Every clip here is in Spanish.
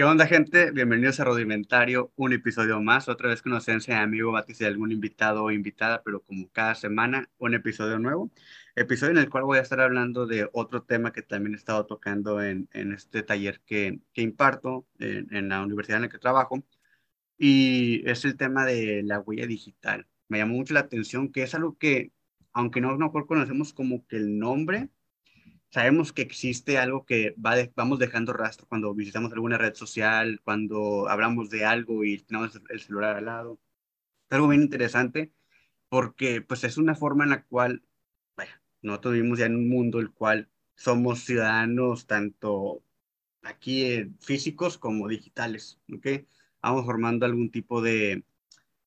¿Qué onda, gente? Bienvenidos a Rudimentario, un episodio más. Otra vez conocencia de amigo Batis de algún invitado o invitada, pero como cada semana, un episodio nuevo. Episodio en el cual voy a estar hablando de otro tema que también he estado tocando en, en este taller que, que imparto en, en, la universidad en la que trabajo. Y es el tema de la huella digital. Me llamó mucho la atención que es algo que, aunque no, no conocemos como que el nombre, sabemos que existe algo que va vamos dejando rastro cuando visitamos alguna red social, cuando hablamos de algo y tenemos el celular al lado. Es algo bien interesante porque pues es una forma en la cual, vaya, nosotros vivimos ya en un mundo el cual somos ciudadanos tanto aquí físicos como digitales, ¿ok? Vamos formando algún tipo de,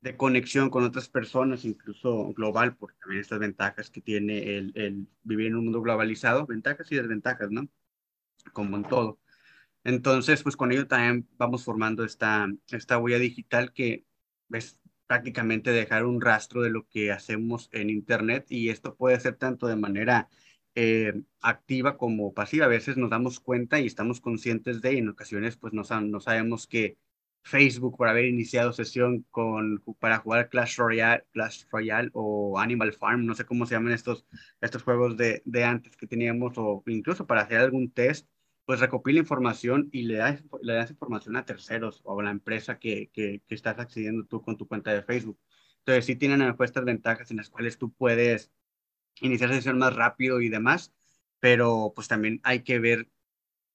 de conexión con otras personas, incluso global, porque también estas ventajas que tiene el, el, vivir en un mundo globalizado, ventajas y desventajas, ¿no? Como en todo. Entonces, pues con ello también vamos formando esta, esta huella digital que es prácticamente dejar un rastro de lo que hacemos en Internet y esto puede ser tanto de manera eh, activa como pasiva. A veces nos damos cuenta y estamos conscientes de, y en ocasiones pues no, no sabemos que Facebook por haber iniciado sesión con, para jugar Clash Royale, Clash Royale o Animal Farm, no sé cómo se llaman estos, estos juegos de, de antes que teníamos, o incluso para hacer algún test, pues recopila información y le das, le das información a terceros o a la empresa que, que, estás accediendo tú con tu cuenta de Facebook. Entonces sí tienen estas ventajas en las cuales tú puedes iniciar sesión más rápido y demás, pero pues también hay que ver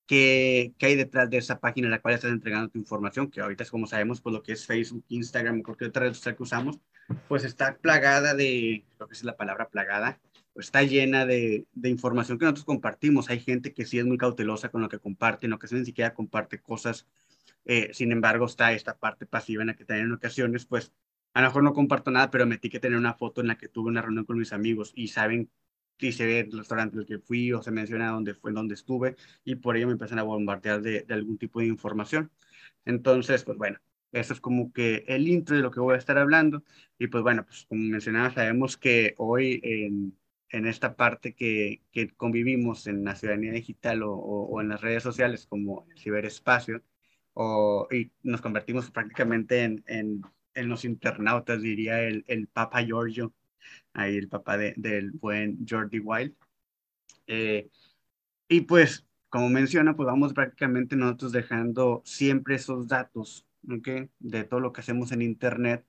qué, qué hay detrás de esa página en la cual estás entregando tu información, que ahorita es como sabemos, pues lo que es Facebook, Instagram cualquier otra red social que usamos, pues está plagada de, lo que es la palabra plagada, pues está llena de, de, información que nosotros compartimos. Hay gente que sí es muy cautelosa con lo que comparte, en ocasiones ni siquiera comparte cosas. Eh, sin embargo, está esta parte pasiva en la que también en ocasiones, pues a lo mejor no comparto nada, pero metí que tener una foto en la que tuve una reunión con mis amigos y saben y se ve el restaurante al que fui o se menciona dónde fue, dónde estuve y por ello me empiezan a bombardear de, de, algún tipo de información. Entonces, pues bueno, eso es como que el intro de lo que voy a estar hablando y pues bueno, pues como mencionaba, sabemos que hoy en, en esta parte que, que, convivimos en la ciudadanía digital o, o, o, en las redes sociales como el ciberespacio, o, y nos convertimos prácticamente en, en, en los internautas, diría el, el Papa Giorgio, ahí el papá de, del buen Jordi Wild. Eh, y pues, como menciona, pues vamos prácticamente nosotros dejando siempre esos datos, ¿ok? De todo lo que hacemos en Internet,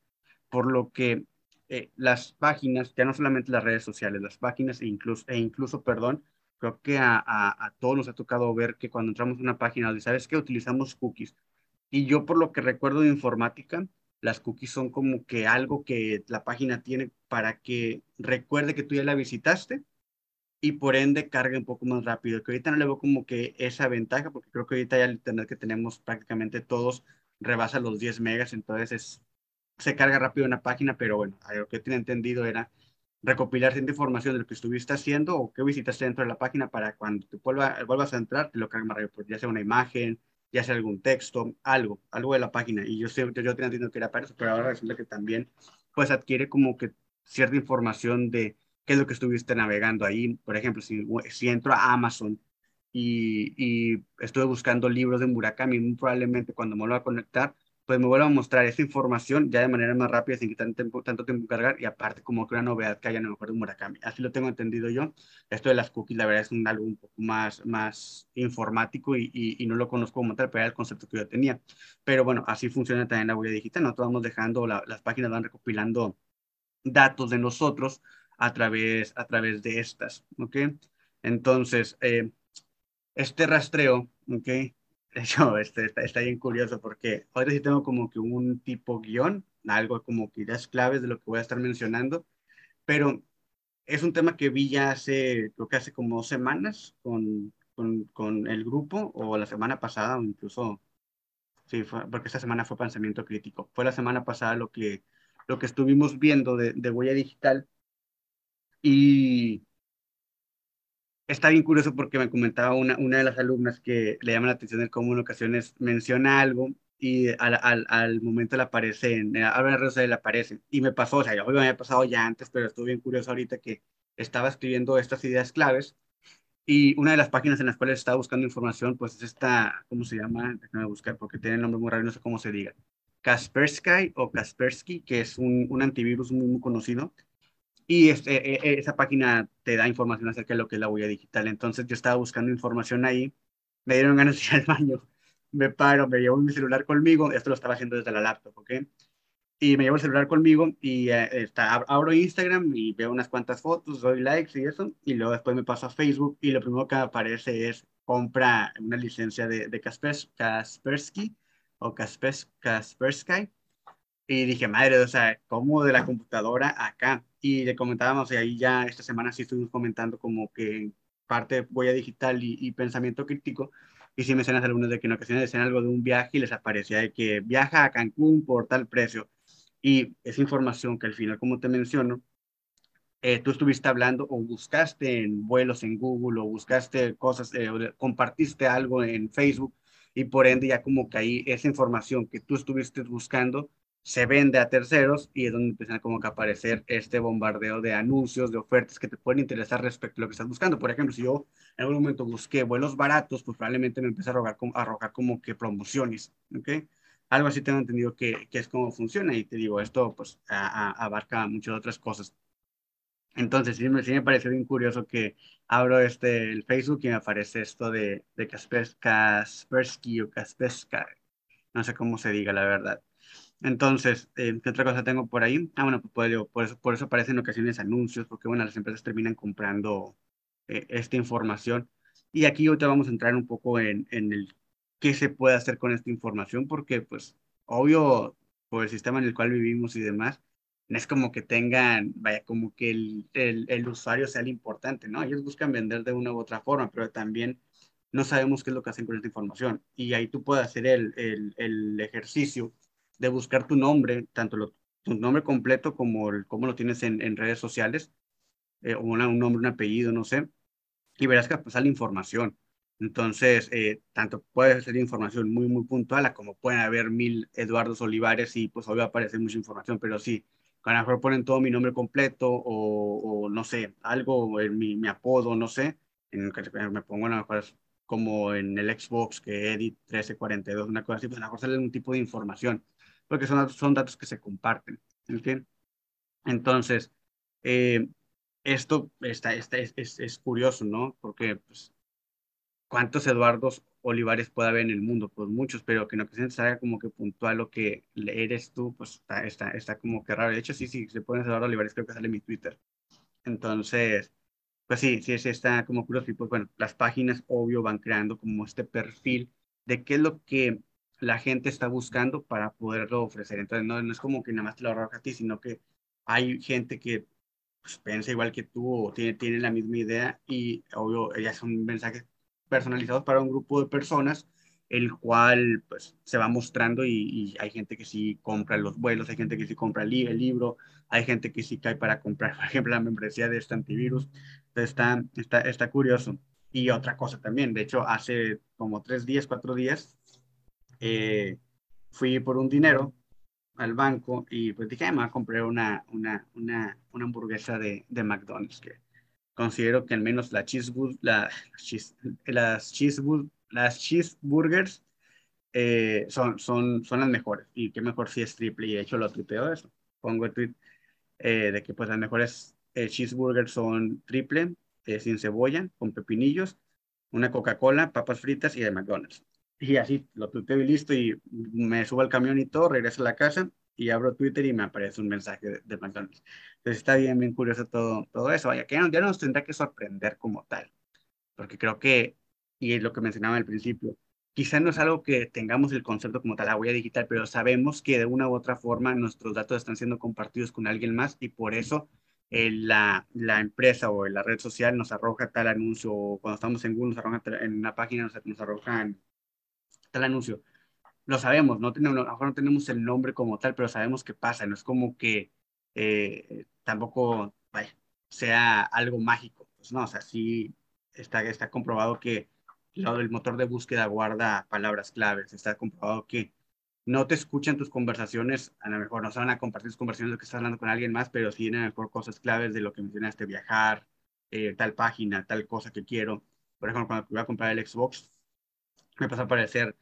por lo que eh, las páginas, ya no solamente las redes sociales, las páginas e incluso, e incluso perdón, creo que a, a, a, todos nos ha tocado ver que cuando entramos a una página, ¿sabes qué? Utilizamos cookies. Y yo por lo que recuerdo de informática, las cookies son como que algo que la página tiene para que recuerde que tú ya la visitaste y por ende cargue un poco más rápido. Que ahorita no le veo como que esa ventaja, porque creo que ahorita ya el internet que tenemos prácticamente todos rebasa los 10 megas, entonces es, se carga rápido una página, pero bueno, lo que tenía entendido era recopilar cierta información de lo que estuviste haciendo o qué visitaste dentro de la página para cuando vuelva, vuelvas a entrar, te lo cargue más rápido, ya sea una imagen, ya sea algún texto, algo, algo de la página. Y yo, sé, yo, tenía entendido que era para eso, pero ahora resulta que también pues adquiere como que cierta información de qué es lo que estuviste navegando ahí. Por ejemplo, si, si entro a Amazon y, y estuve buscando libros de Murakami, probablemente cuando me vuelva a conectar, pues me vuelva a mostrar esa información ya de manera más rápida, sin quitar tanto, tanto tiempo cargar, y aparte como que una novedad que haya en lo mejor de Murakami. Así lo tengo entendido yo. Esto de las cookies, la verdad, es un, algo un poco más, más informático y, y, y, no lo conozco como tal, pero era el concepto que yo tenía. Pero bueno, así funciona también la huella digital. Nosotros vamos dejando, la, las páginas van recopilando datos de nosotros a través, a través de estas, ¿ok? Entonces, eh, este rastreo, ¿ok? De hecho, este, está, está, bien curioso porque ahora sí tengo como que un tipo guion, algo como que ideas claves de lo que voy a estar mencionando, pero es un tema que vi ya hace, creo que hace como dos semanas con, con, con el grupo, o la semana pasada, o incluso, sí, fue, porque esta semana fue pensamiento crítico. Fue la semana pasada lo que, lo que estuvimos viendo de, de huella digital y está bien curioso porque me comentaba una, una de las alumnas que le llama la atención de cómo en ocasiones menciona algo y al, al, al momento le aparece, en, habla en redes le aparece. Y me pasó, o sea, yo me había pasado ya antes, pero estuve bien curioso ahorita que estaba escribiendo estas ideas claves Y una de las páginas en las cuales estaba buscando información, pues es esta, ¿cómo se llama? Déjame buscar porque tiene el nombre muy raro, no sé cómo se diga. Kaspersky o Kaspersky, que es un, un antivirus muy, muy conocido. Y este, e, e, esa página te da información acerca de lo que es la huella digital. Entonces yo estaba buscando información ahí, me dieron ganas de ir al baño, me paro, me llevo mi celular conmigo, esto lo estaba haciendo desde la laptop, ¿ok? Y me llevo el celular conmigo y eh, está, abro Instagram y veo unas cuantas fotos, doy likes y eso, y luego después me paso a Facebook y lo primero que aparece es compra una licencia de, de Kaspersky o Kaspers, Kaspersky. Y dije, madre, o sea, ¿cómo de la computadora acá? Y le comentábamos, y ya esta semana sí estuvimos comentando como que parte huella digital y, y pensamiento crítico, y sí mencionas algunos de que en ocasiones decían algo de un viaje y les aparecía de que viaja a Cancún por tal precio. Y esa información que al final, como te menciono, eh, tú estuviste hablando o buscaste en vuelos en Google o buscaste cosas, eh, o compartiste algo en Facebook y por ende ya como que ahí esa información que tú estuviste buscando se vende a terceros y es donde empiezan como que a aparecer este bombardeo de anuncios, de ofertas que te pueden interesar respecto a lo que estás buscando. Por ejemplo, si yo en algún momento busqué vuelos baratos, pues probablemente me empiece a arrojar, a arrojar como que promociones, ¿ok? Algo así tengo entendido que, que es como funciona y te digo, esto pues abarca muchas otras cosas. Entonces, sí me, sí me pareció bien curioso que abro este, el Facebook y me aparece esto de, de Kaspersky o Kaspersky, no sé cómo se diga la verdad. Entonces, eh, ¿qué otra cosa tengo por ahí? Ah, bueno, pues, por, eso, por eso aparecen en ocasiones anuncios, porque bueno, las empresas terminan comprando eh, esta información. Y aquí ahorita vamos a entrar un poco en, en el qué se puede hacer con esta información, porque pues obvio, por el sistema en el cual vivimos y demás, no es como que tengan, vaya, como que el, el, el usuario sea el importante, ¿no? Ellos buscan vender de una u otra forma, pero también no sabemos qué es lo que hacen con esta información. Y ahí tú puedes hacer el, el, ejercicio de buscar tu nombre, tanto lo, tu nombre completo como, el, como lo tienes en, en redes sociales, eh, o un nombre, un apellido, no sé, y verás que sale información. Entonces, eh, tanto puede ser información muy, muy puntual, como pueden haber mil Eduardos Olivares y pues obvio aparece mucha información, pero sí, a lo mejor ponen todo mi nombre completo o, o no sé, algo, mi, mi apodo, no sé, en el que me pongo a lo mejor como en el Xbox que Edit 1342, una cosa así, pues a lo mejor sale un tipo de información porque son, son datos que se comparten. ¿okay? Entonces, eh, esto está, está, es, es, curioso, ¿no? Porque, pues, ¿cuántos Eduardos Olivares puede haber en el mundo? Pues muchos, pero que no que se haga como que puntual lo que eres tú, pues está, está, está como que raro. De hecho, sí, sí, se pone Eduardo Olivares, creo que sale en mi Twitter. Entonces, pues sí, sí, sí está como curioso. Y pues bueno, las páginas, obvio, van creando como este perfil de qué es lo que la gente está buscando para poderlo ofrecer. Entonces, no, no es como que nada más te lo arroja a ti, sino que hay gente que pues, piensa igual que tú o tiene, tiene la misma idea y, obvio, ellas son mensajes personalizados para un grupo de personas, el cual pues se va mostrando y, hay gente que sí compra los vuelos, hay gente que sí compra el, libro, hay gente que sí cae para comprar, por ejemplo, la membresía de este antivirus. Entonces, está, está, está curioso. Y otra cosa también, de hecho, hace como tres días, cuatro días, eh, fui por un dinero al banco y pues dije, me compré una, una, una, una hamburguesa de, de, McDonald's que considero que al menos la la, las, cheeseburgers, las cheeseburgers eh, son, son, son las mejores y qué mejor si es triple y de hecho lo tuiteo eso. Pongo el tweet eh, de que pues las mejores cheeseburgers son triple, sin cebolla, con pepinillos, una Coca-Cola, papas fritas y de McDonald's. Y así lo tuiteo y listo, y me subo al camión y todo, regreso a la casa y abro Twitter y me aparece un mensaje de, McDonald's. Entonces está bien, bien curioso todo, todo eso. Vaya, que ya, ya nos tendrá que sorprender como tal, porque creo que, y es lo que mencionaba al principio, quizá no es algo que tengamos el concepto como tal, la huella digital, pero sabemos que de una u otra forma nuestros datos están siendo compartidos con alguien más y por eso eh, la, la, empresa o la red social nos arroja tal anuncio, o cuando estamos en Google nos arroja en una página, nos, nos arrojan tal anuncio. Lo sabemos, no tenemos, a lo mejor no tenemos el nombre como tal, pero sabemos qué pasa, no es como que eh, tampoco sea algo mágico. Pues no, o sea, sí está, está comprobado que el motor de búsqueda guarda palabras claves, está comprobado que no te escuchan tus conversaciones, a lo mejor no se van a compartir tus conversaciones lo que estás hablando con alguien más, pero sí a lo mejor cosas claves de lo que mencionaste, viajar, eh, tal página, tal cosa que quiero, Por ejemplo, cuando voy a comprar el Xbox, me pasa a aparecer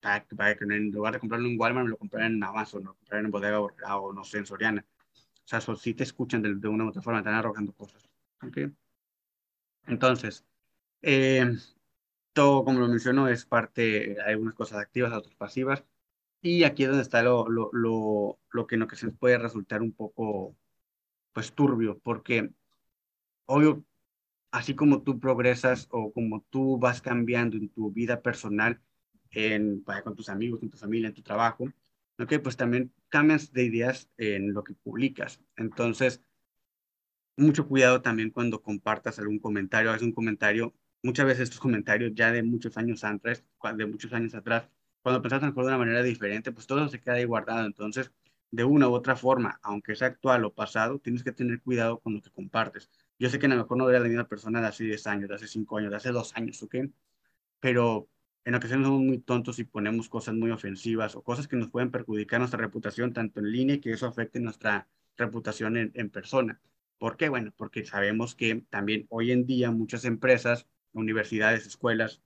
para, que en lugar de comprarlo en Walmart, me lo compré en Amazon, lo compré en Bodega o no sé, en Soriana. O sea, sí te escuchan de, una u otra forma, están arrojando cosas. ¿okay? Entonces, eh, todo, como lo menciono, es parte, hay algunas cosas activas, otras pasivas. Y aquí es donde está lo, lo, lo, lo que, que se puede resultar un poco, pues, turbio, porque, obvio, así como tú progresas o como tú vas cambiando en tu vida personal, en, con tus amigos, con tu familia, en tu trabajo, ¿ok? Pues también cambias de ideas en lo que publicas. Entonces, mucho cuidado también cuando compartas algún comentario, haces un comentario, muchas veces estos comentarios ya de muchos años atrás, de muchos años atrás, cuando pensaste de una manera diferente, pues todo se queda ahí guardado. Entonces, de una u otra forma, aunque sea actual o pasado, tienes que tener cuidado con lo que compartes. Yo sé que a lo mejor no era la misma persona de hace 10 años, de hace 5 años, de hace 2 años, ¿ok? Pero en ocasiones somos muy tontos y ponemos cosas muy ofensivas o cosas que nos pueden perjudicar nuestra reputación tanto en línea y que eso afecte nuestra reputación en, en persona. ¿Por qué? Bueno, porque sabemos que también hoy en día muchas empresas, universidades, escuelas,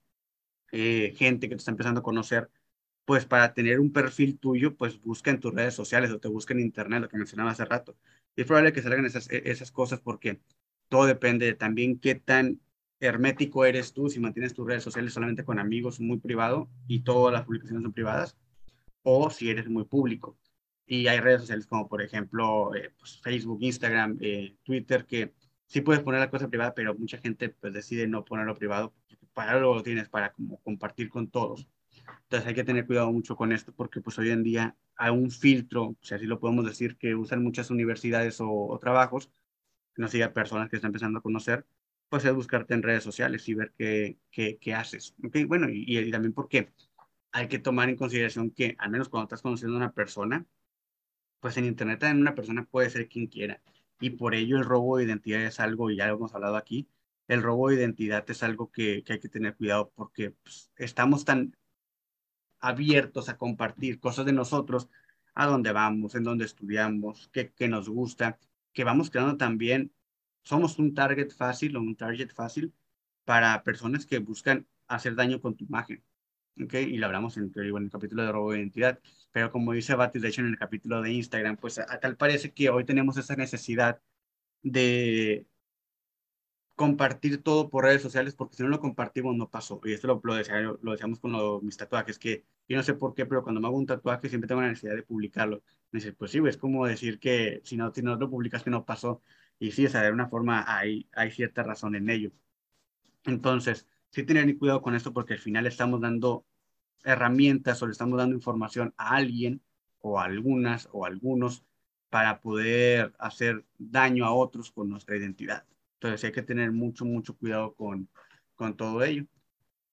eh, gente que te está empezando a conocer, pues para tener un perfil tuyo, pues busca en tus redes sociales o te busca en internet, lo que mencionaba hace rato. Y es probable que salgan esas, e, esas cosas porque todo depende de también qué tan hermético eres tú si mantienes tus redes sociales solamente con amigos muy privado y todas las publicaciones son privadas, o si eres muy público. Y hay redes sociales como por ejemplo eh, pues, Facebook, Instagram, eh, Twitter, que sí puedes poner la cosa privada, pero mucha gente pues decide no ponerlo privado, para algo lo tienes, para como compartir con todos. Entonces hay que tener cuidado mucho con esto, porque pues hoy en día hay un filtro, si así lo podemos decir, que usan muchas universidades o trabajos, no siga personas que están empezando a conocer, pues es buscarte en redes sociales y ver qué, qué, haces. ¿okay? Bueno, y, y, también porque hay que tomar en consideración que, al menos cuando estás conociendo a una persona, pues en Internet también una persona puede ser quien quiera. Y por ello el robo de identidad es algo, y ya lo hemos hablado aquí, el robo de identidad es algo que, que hay que tener cuidado porque pues, estamos tan abiertos a compartir cosas de nosotros, a dónde vamos, en dónde estudiamos, qué, qué nos gusta, que vamos creando también somos un target fácil o un target fácil para personas que buscan hacer daño con tu imagen. ¿okay? Y lo hablamos en, en, el capítulo de robo de identidad. Pero como dice Batis, de hecho, en el capítulo de Instagram, pues a, tal parece que hoy tenemos esa necesidad de compartir todo por redes sociales, porque si no lo compartimos no pasó. Y esto lo, lo, lo decíamos con los, mis tatuajes, que yo no sé por qué, pero cuando me hago un tatuaje siempre tengo la necesidad de publicarlo. Me dice, pues sí, es como decir que si no, si no lo publicas que no pasó. Y sí, o sea, de alguna forma hay, hay cierta razón en ello. Entonces, sí tener cuidado con esto porque al final estamos dando herramientas o le estamos dando información a alguien o a algunas o a algunos para poder hacer daño a otros con nuestra identidad. Entonces hay que tener mucho, mucho cuidado con, con todo ello,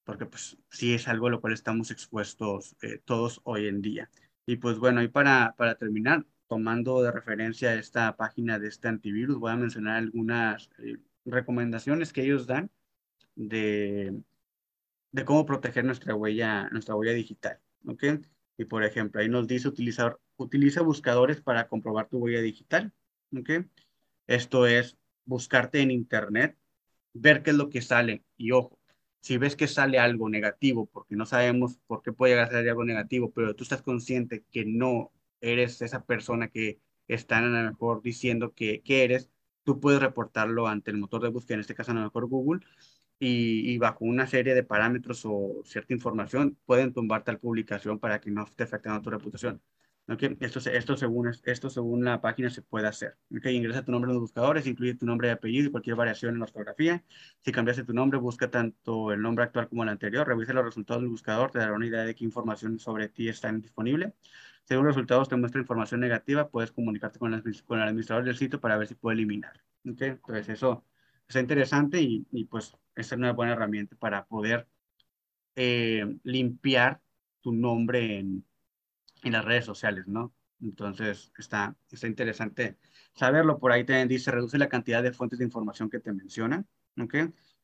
porque pues sí es algo a lo cual estamos expuestos eh, todos hoy en día. Y pues bueno, y para, para terminar, tomando de referencia esta página de este antivirus, voy a mencionar algunas eh, recomendaciones que ellos dan de, de cómo proteger nuestra huella, nuestra huella digital. ¿ok? Y por ejemplo, ahí nos dice utilizar, utiliza buscadores para comprobar tu huella digital. ¿ok? Esto es buscarte en Internet, ver qué es lo que sale. Y ojo, si ves que sale algo negativo, porque no sabemos por qué puede llegar a salir algo negativo, pero tú estás consciente que no eres esa persona que están a lo mejor diciendo que, que eres, tú puedes reportarlo ante el motor de búsqueda, en este caso a lo mejor Google, y, bajo una serie de parámetros o cierta información pueden tumbar tal publicación para que no esté afectando tu reputación. Okay. Esto, esto, según, esto según la página se puede hacer. Okay. Ingresa tu nombre en los buscadores, incluye tu nombre y apellido y cualquier variación en la ortografía. Si cambiaste tu nombre, busca tanto el nombre actual como el anterior. Revisa los resultados del buscador, te dará una idea de qué información sobre ti está disponible. Según los resultados te muestra información negativa, puedes comunicarte con el, con el administrador del sitio para ver si puede eliminar. ¿okay? Entonces eso es interesante y, y, pues es una buena herramienta para poder eh, limpiar tu nombre en, en, las redes sociales, ¿no? Entonces está, está interesante saberlo. Por ahí también dice, reduce la cantidad de fuentes de información que te mencionan, ¿ok?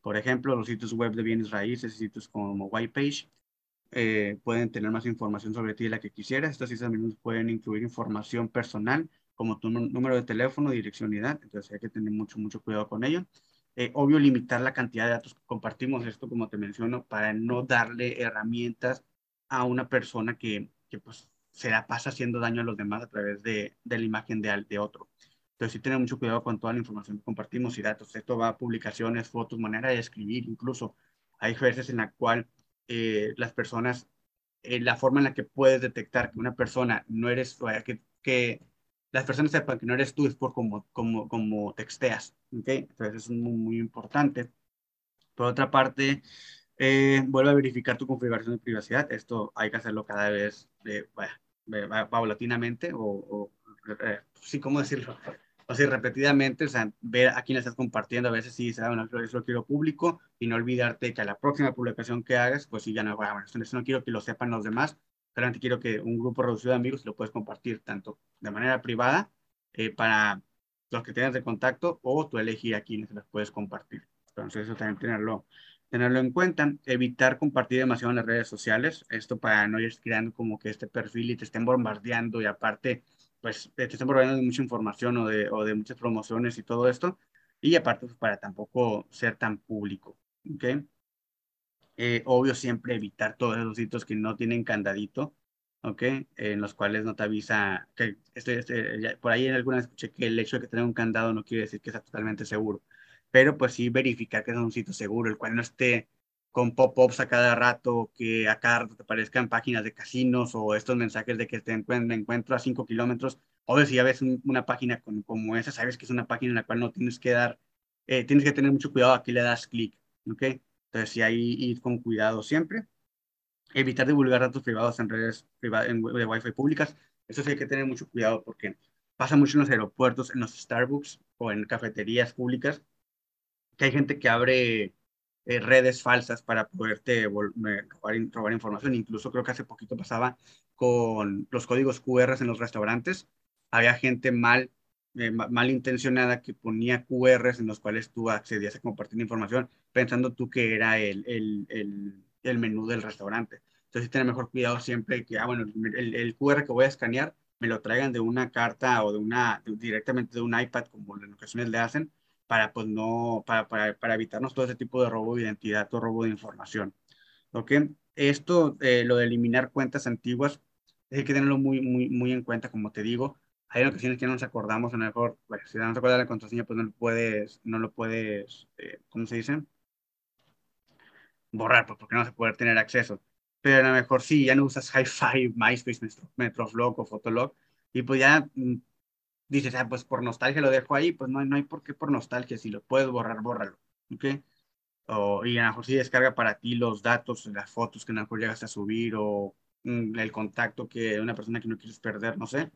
Por ejemplo, los sitios web de bienes raíces, sitios como Whitepage, eh, pueden tener más información sobre ti de la que quisieras. Estos también pueden incluir información personal, como tu número de teléfono, dirección y edad. Entonces hay que tener mucho, mucho cuidado con ello. eh, obvio, limitar la cantidad de datos que compartimos, esto como te menciono, para no darle herramientas a una persona que, que pues, se la pasa haciendo daño a los demás a través de, de la imagen de, de otro. Entonces, sí tener mucho cuidado con toda la información que compartimos y datos. Esto va a publicaciones, fotos, manera de escribir, incluso. Hay veces en la cual eh, las personas, eh, la forma en la que puedes detectar que una persona no eres, que, que las personas sepan que no eres tú es por cómo como, como texteas. ¿okay? Entonces, es muy, muy importante. Por otra parte, eh, vuelve a verificar tu configuración de privacidad. Esto hay que hacerlo cada vez, eh, paulatinamente o, o eh, sí, ¿cómo decirlo? O sea, repetidamente, o sea, ver a quién estás compartiendo, a veces sí, bueno, eso lo quiero público y no olvidarte que a la próxima publicación que hagas, pues sí, ya no, bueno, eso no quiero que lo sepan los demás, solamente quiero que un grupo reducido de amigos lo puedes compartir tanto de manera privada eh, para los que tengas de contacto o tú elegir a quiénes las puedes compartir. Entonces, eso también tenerlo, tenerlo en cuenta. Evitar compartir demasiado en las redes sociales, esto para no ir creando como que este perfil y te estén bombardeando y aparte pues te están proveendo mucha información o de, o de muchas promociones y todo esto, y aparte pues, para tampoco ser tan público, ¿ok? Eh, obvio siempre evitar todos esos sitios que no tienen candadito, ¿ok? en los cuales no te avisa, que estoy, este, por ahí en alguna escuché que el hecho de que tenga un candado no quiere decir que sea totalmente seguro, pero pues sí verificar que es un sitio seguro, el cual no esté con pop-ups a cada rato, que a cada rato te aparezcan páginas de casinos o estos mensajes de que te encuentro, encuentro a 5 kilómetros. Obvio, si ya ves una página como esa, sabes que es una página en la cual no tienes que dar, eh, tienes que tener mucho cuidado a qué le das clic, ¿ok? Entonces, sí, ahí ir con cuidado siempre. Evitar divulgar datos privados en redes privadas, en, de Wi-Fi públicas. Eso sí hay que tener mucho cuidado porque pasa mucho en los aeropuertos, en los Starbucks o en cafeterías públicas, que hay gente que abre eh, redes falsas para poderte robar, información. Incluso creo que hace poquito pasaba con los códigos QR en los restaurantes. Había gente mal, eh, mal intencionada que ponía QRs en los cuales tú accedías a compartir información pensando tú que era el, el, el, el menú del restaurante. Entonces, tener mejor cuidado siempre que, ah, bueno, el, el, QR que voy a escanear me lo traigan de una carta o de una, directamente de un iPad, como en ocasiones le hacen, para, pues, no, para, para, para evitarnos todo ese tipo de robo de identidad o robo de información. ¿Ok? Esto, eh, lo de eliminar cuentas antiguas, hay que tenerlo muy, muy, muy en cuenta, como te digo. Hay ocasiones que no nos acordamos, a lo mejor, bueno, si no nos acuerdas la contraseña, pues no lo puedes, no lo puedes, eh, ¿cómo se dice? Borrar, pues porque no vas a poder tener acceso. Pero a lo mejor sí, ya no usas Hi-Fi, MySpace, Metroflog o Fotolog, y pues ya mm, dices, ah, pues por nostalgia lo dejo ahí, pues no, no hay por qué por nostalgia, si lo puedes borrar, bórralo, ¿ok? O, y a lo mejor si descarga para ti los datos, las fotos que a lo mejor llegas a subir o mm, el contacto que una persona que no quieres perder, no sé,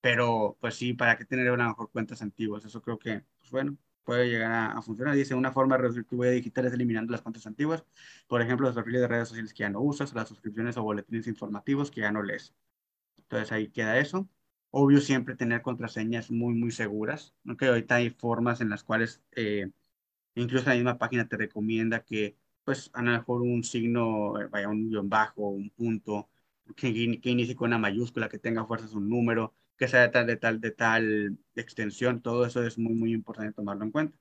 pero pues sí, para qué tener a lo mejor cuentas antiguas, eso creo que, pues bueno, puede llegar a, funcionar. Dice, una forma de reducir tu huella digital es eliminando las cuentas antiguas, por ejemplo, los perfiles de redes sociales que ya no usas, las suscripciones o boletines informativos que ya no lees. Entonces ahí queda eso. Obvio, siempre tener contraseñas muy, muy seguras. Aunque ahorita hay formas en las cuales eh, incluso la misma página te recomienda que, pues, a lo mejor un signo, eh, vaya, un guion bajo, un punto, que, que inicie con una mayúscula, que tenga fuerzas un número, que sea de tal, de tal, de tal extensión. Todo eso es muy, muy importante tomarlo en cuenta.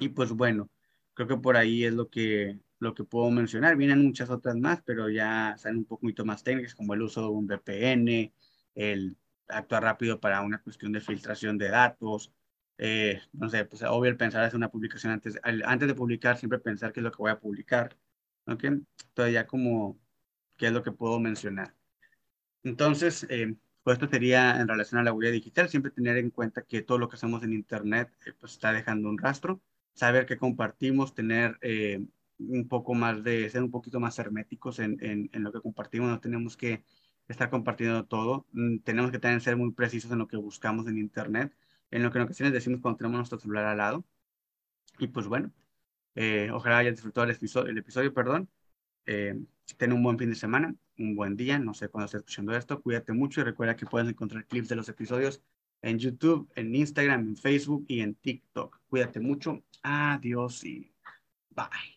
Y pues bueno, creo que por ahí es lo que, lo que puedo mencionar. Vienen muchas otras más, pero ya salen un poquito más técnicas, como el uso de un VPN, el actuar rápido para una cuestión de filtración de datos. Eh, no sé, pues obvio el pensar hacer una publicación antes, antes de publicar, siempre pensar qué es lo que voy a publicar. ¿Ok? Entonces ya como, ¿qué es lo que puedo mencionar? Entonces, eh, pues esto sería en relación a la huella digital, siempre tener en cuenta que todo lo que hacemos en Internet eh, pues está dejando un rastro, saber que compartimos, tener un poco más de, ser un poquito más herméticos en, en, en lo que compartimos, no tenemos que estar compartiendo todo. Mm, tenemos que también ser muy precisos en lo que buscamos en Internet, en lo que en ocasiones decimos cuando tenemos nuestro celular al lado. Y pues bueno, eh, ojalá hayas disfrutado el episodio, el episodio perdón. Eh, ten un buen fin de semana, un buen día, no sé cuándo estés escuchando esto, cuídate mucho y recuerda que puedes encontrar clips de los episodios en YouTube, en Instagram, en Facebook y en TikTok. Cuídate mucho, adiós y bye.